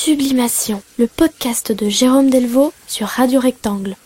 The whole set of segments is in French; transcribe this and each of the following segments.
Sublimation, le podcast de Jérôme Delvaux sur Radio Rectangle.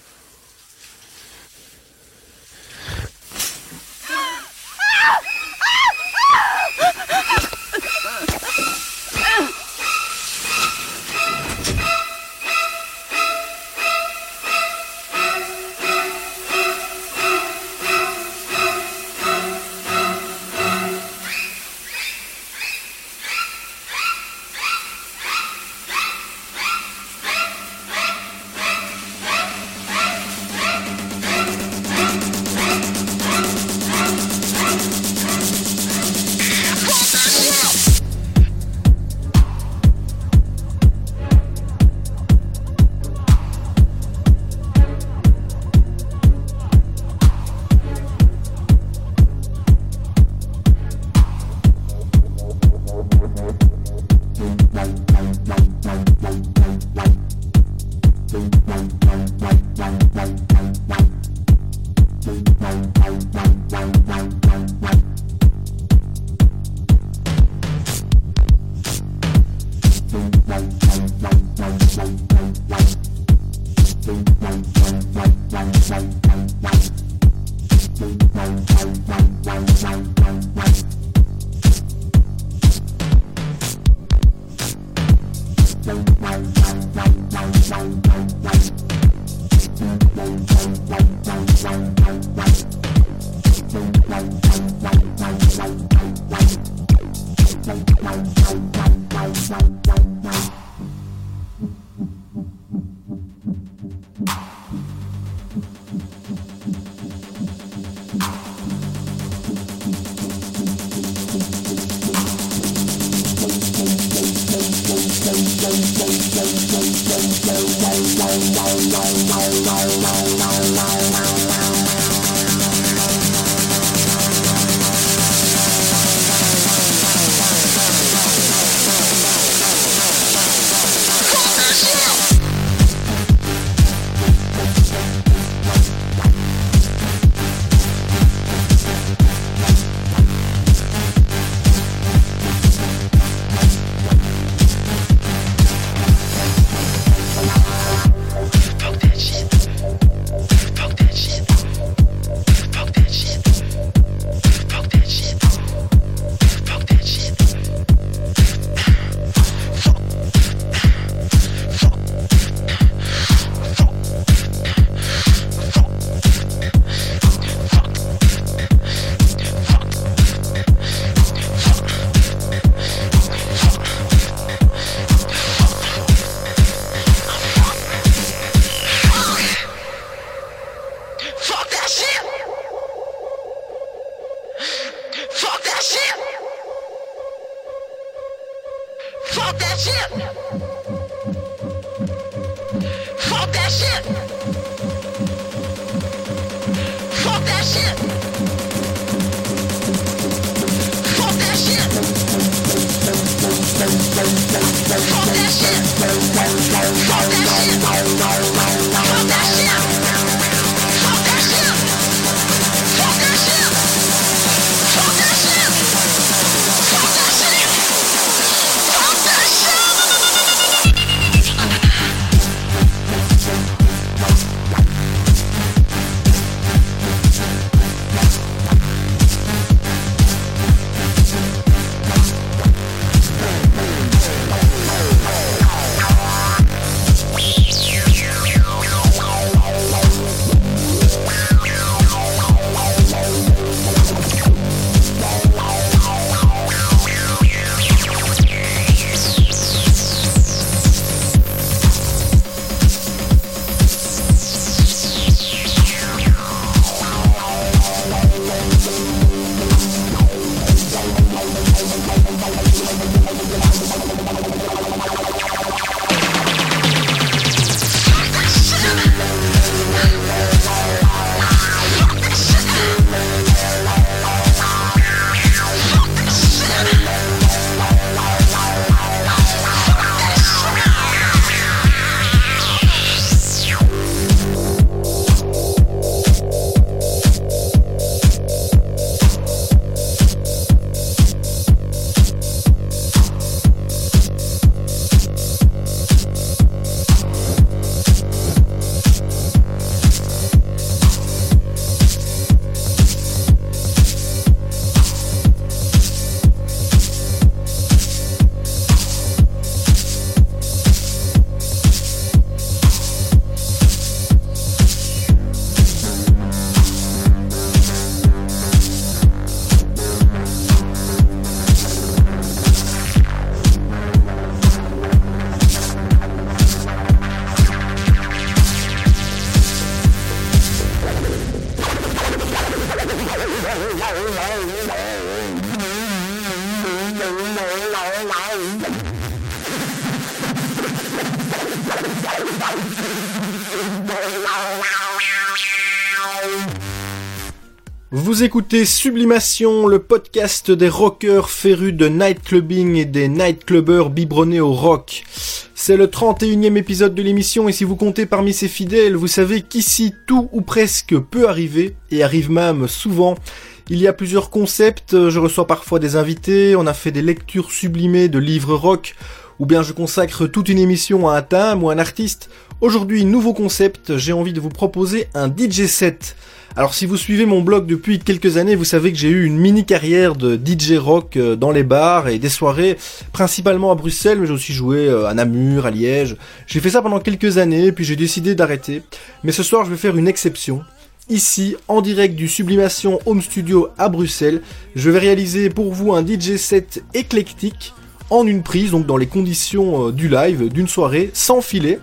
Écoutez Sublimation, le podcast des rockers férus de nightclubbing et des nightclubbers biberonnés au rock. C'est le 31e épisode de l'émission et si vous comptez parmi ces fidèles, vous savez qu'ici tout ou presque peut arriver et arrive même souvent. Il y a plusieurs concepts, je reçois parfois des invités, on a fait des lectures sublimées de livres rock, ou bien je consacre toute une émission à un thème ou un artiste. Aujourd'hui, nouveau concept, j'ai envie de vous proposer un DJ set. Alors si vous suivez mon blog depuis quelques années, vous savez que j'ai eu une mini carrière de DJ rock euh, dans les bars et des soirées, principalement à Bruxelles, mais j'ai aussi joué euh, à Namur, à Liège. J'ai fait ça pendant quelques années, puis j'ai décidé d'arrêter. Mais ce soir, je vais faire une exception. Ici, en direct du Sublimation Home Studio à Bruxelles, je vais réaliser pour vous un DJ set éclectique en une prise, donc dans les conditions euh, du live, d'une soirée, sans filet.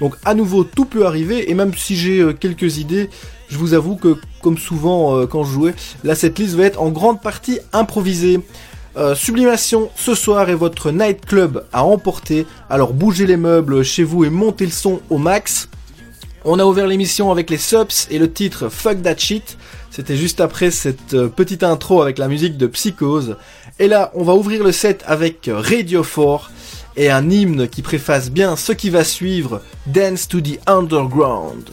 Donc à nouveau, tout peut arriver, et même si j'ai quelques idées, je vous avoue que, comme souvent euh, quand je jouais, là cette liste va être en grande partie improvisée. Euh, Sublimation ce soir est votre nightclub à emporter, alors bougez les meubles chez vous et montez le son au max. On a ouvert l'émission avec les subs et le titre Fuck That Shit. C'était juste après cette euh, petite intro avec la musique de Psychose. Et là, on va ouvrir le set avec Radio 4 et un hymne qui préface bien ce qui va suivre, Dance to the Underground.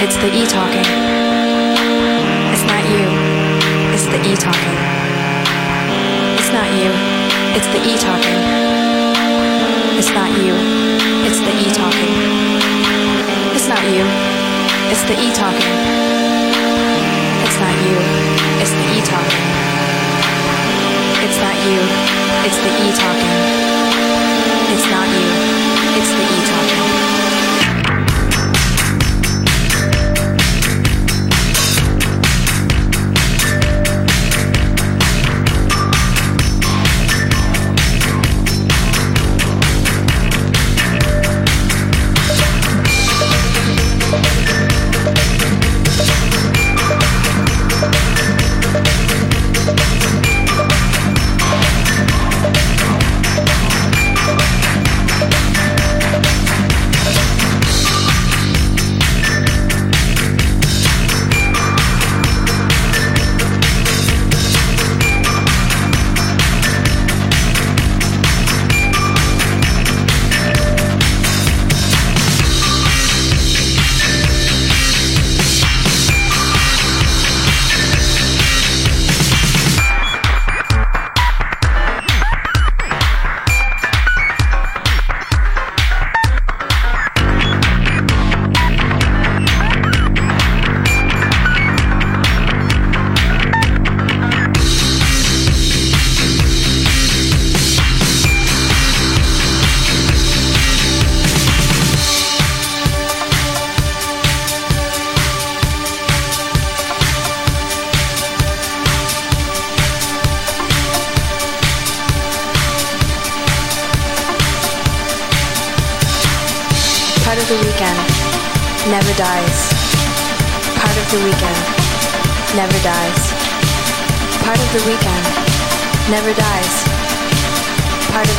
It's the e talking. It's not you. It's the e talking. It's not you. It's the e talking. It's not you. It's the e talking. It's not you. It's the e talking. It's not you. It's the e talking. It's not you. It's the e talking. It's not you. It's the e talking.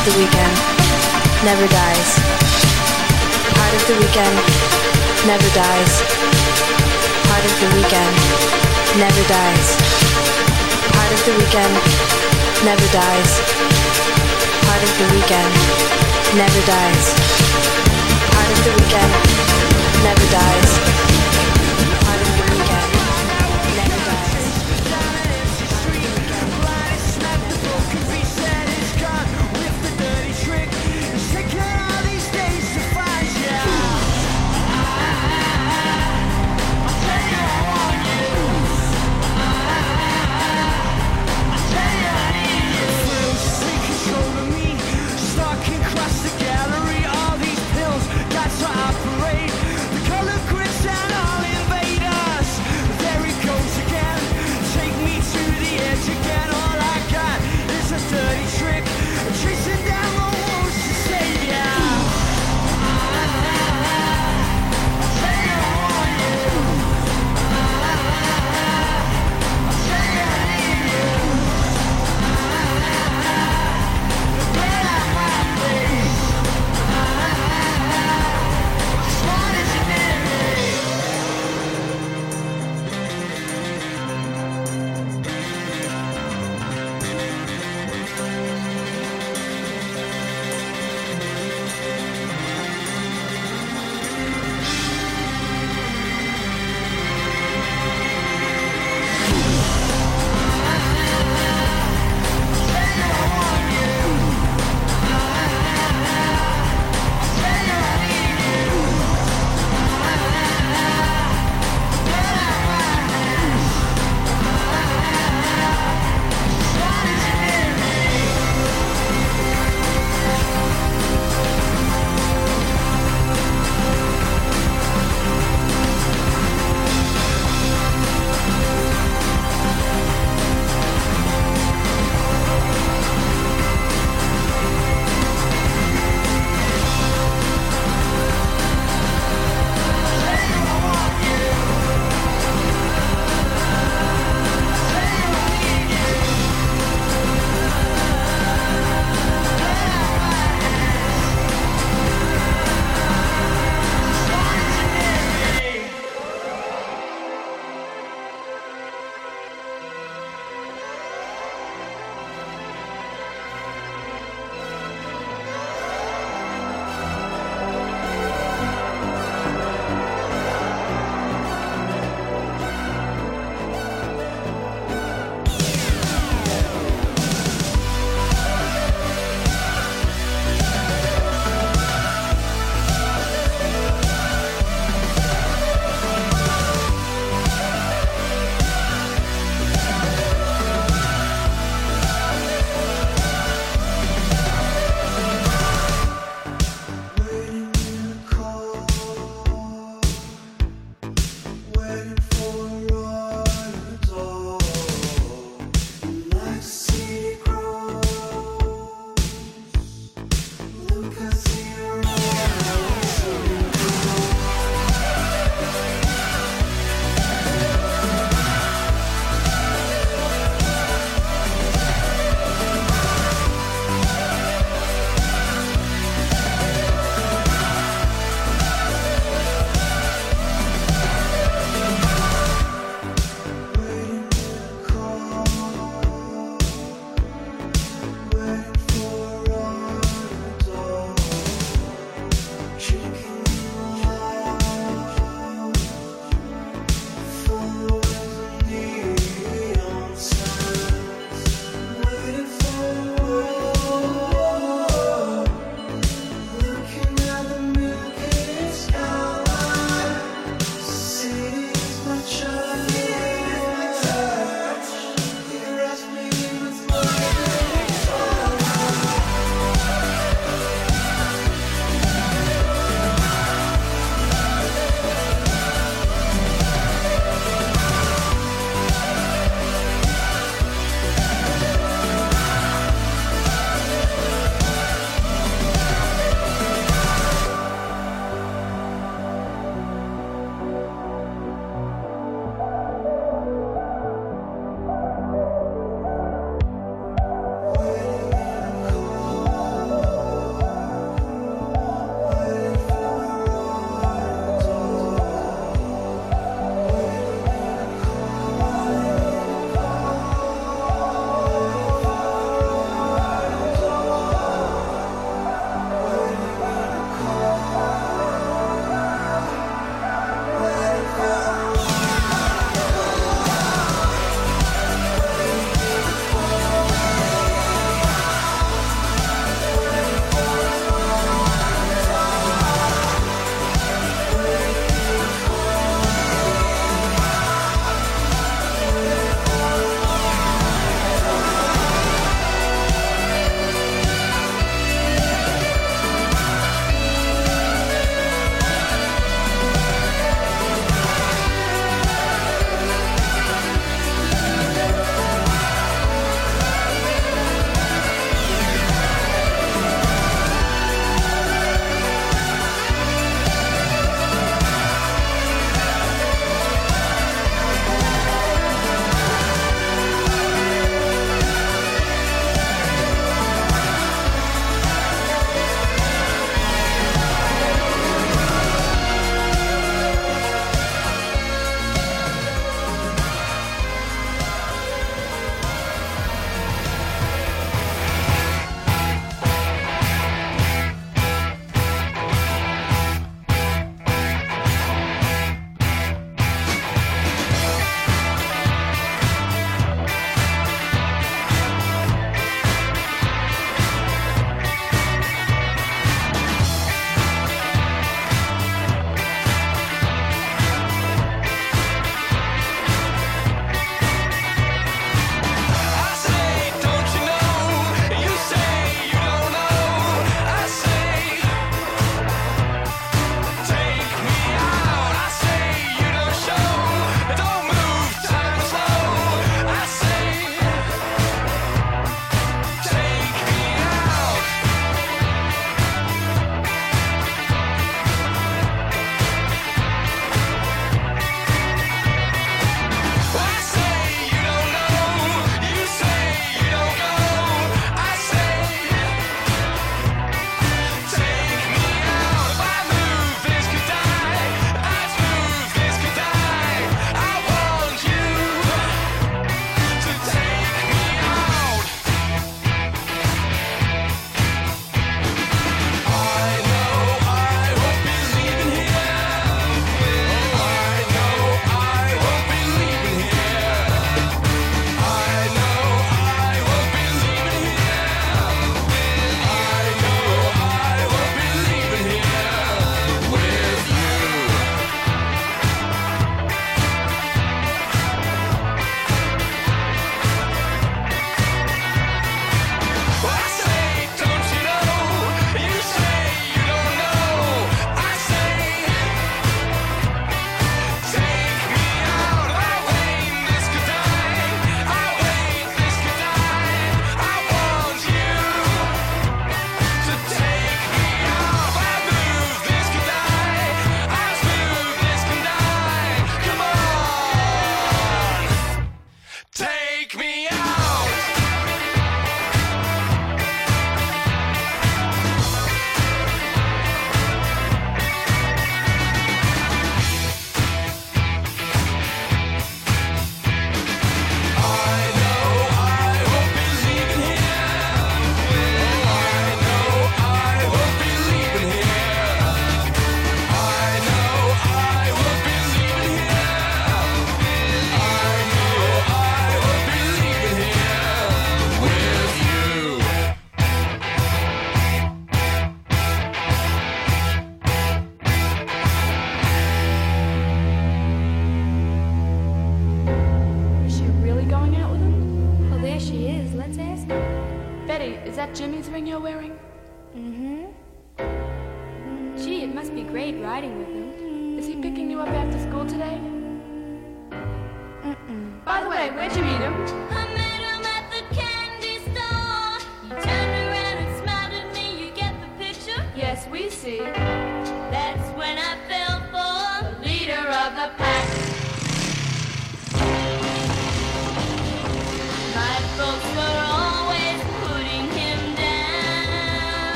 of the weekend never dies. Part of the weekend never dies. Part of the weekend never dies. Part of the weekend never dies. Part of the weekend never dies. Part of the weekend never dies.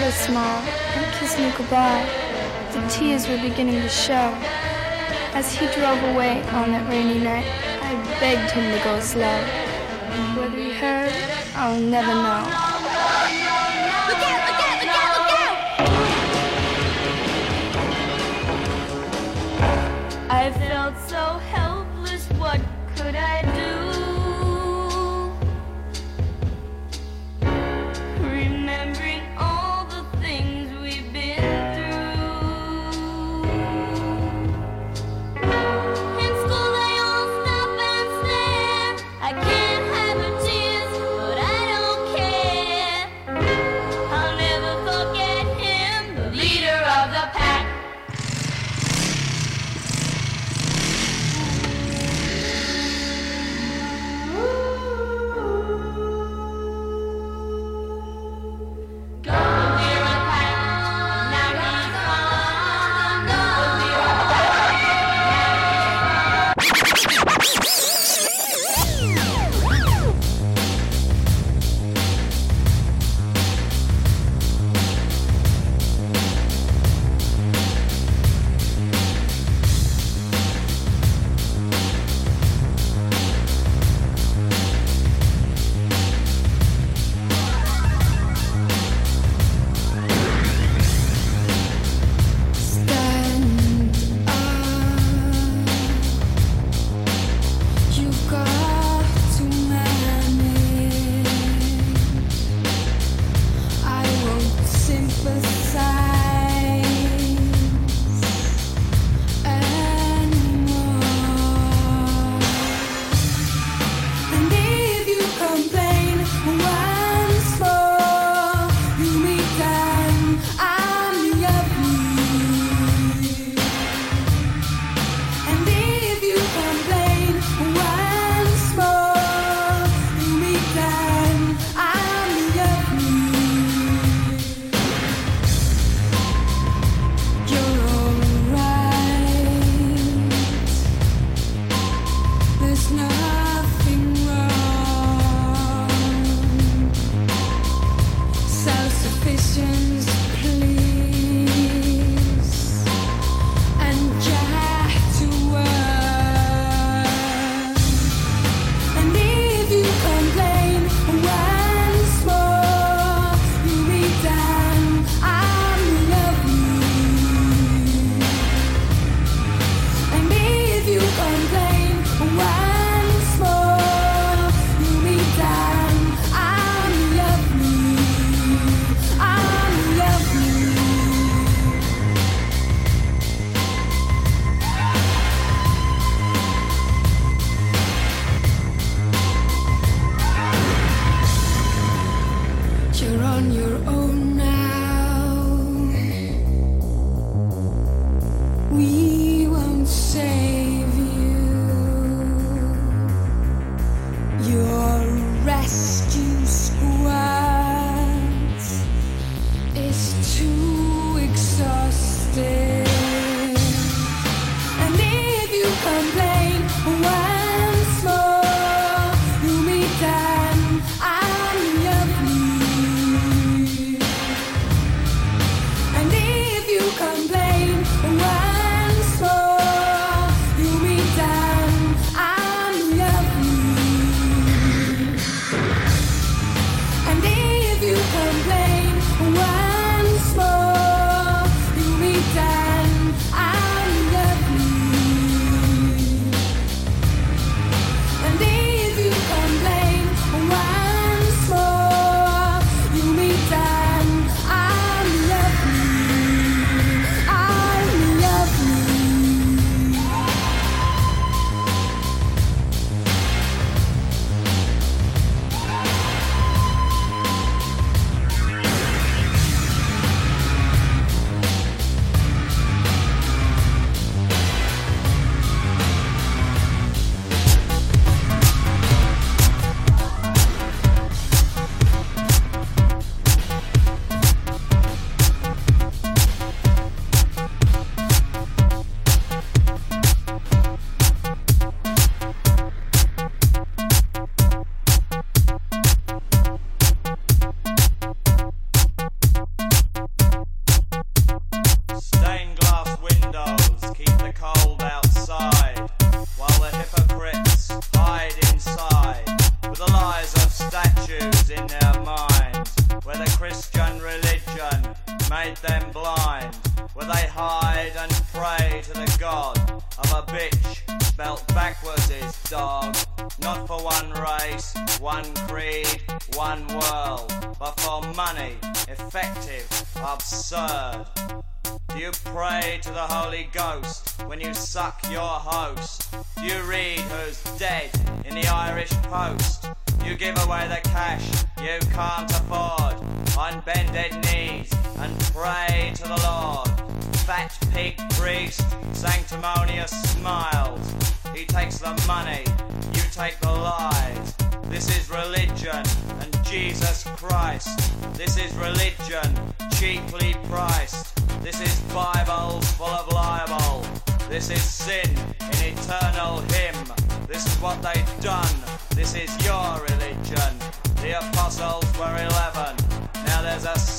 out a smile and kissed me goodbye. The tears were beginning to show. As he drove away on that rainy night, I begged him to go slow. Whether he heard, I'll never know. I felt so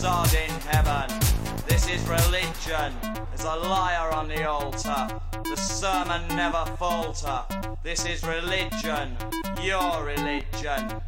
God in heaven. This is religion. There's a liar on the altar. The sermon never falter. This is religion. Your religion.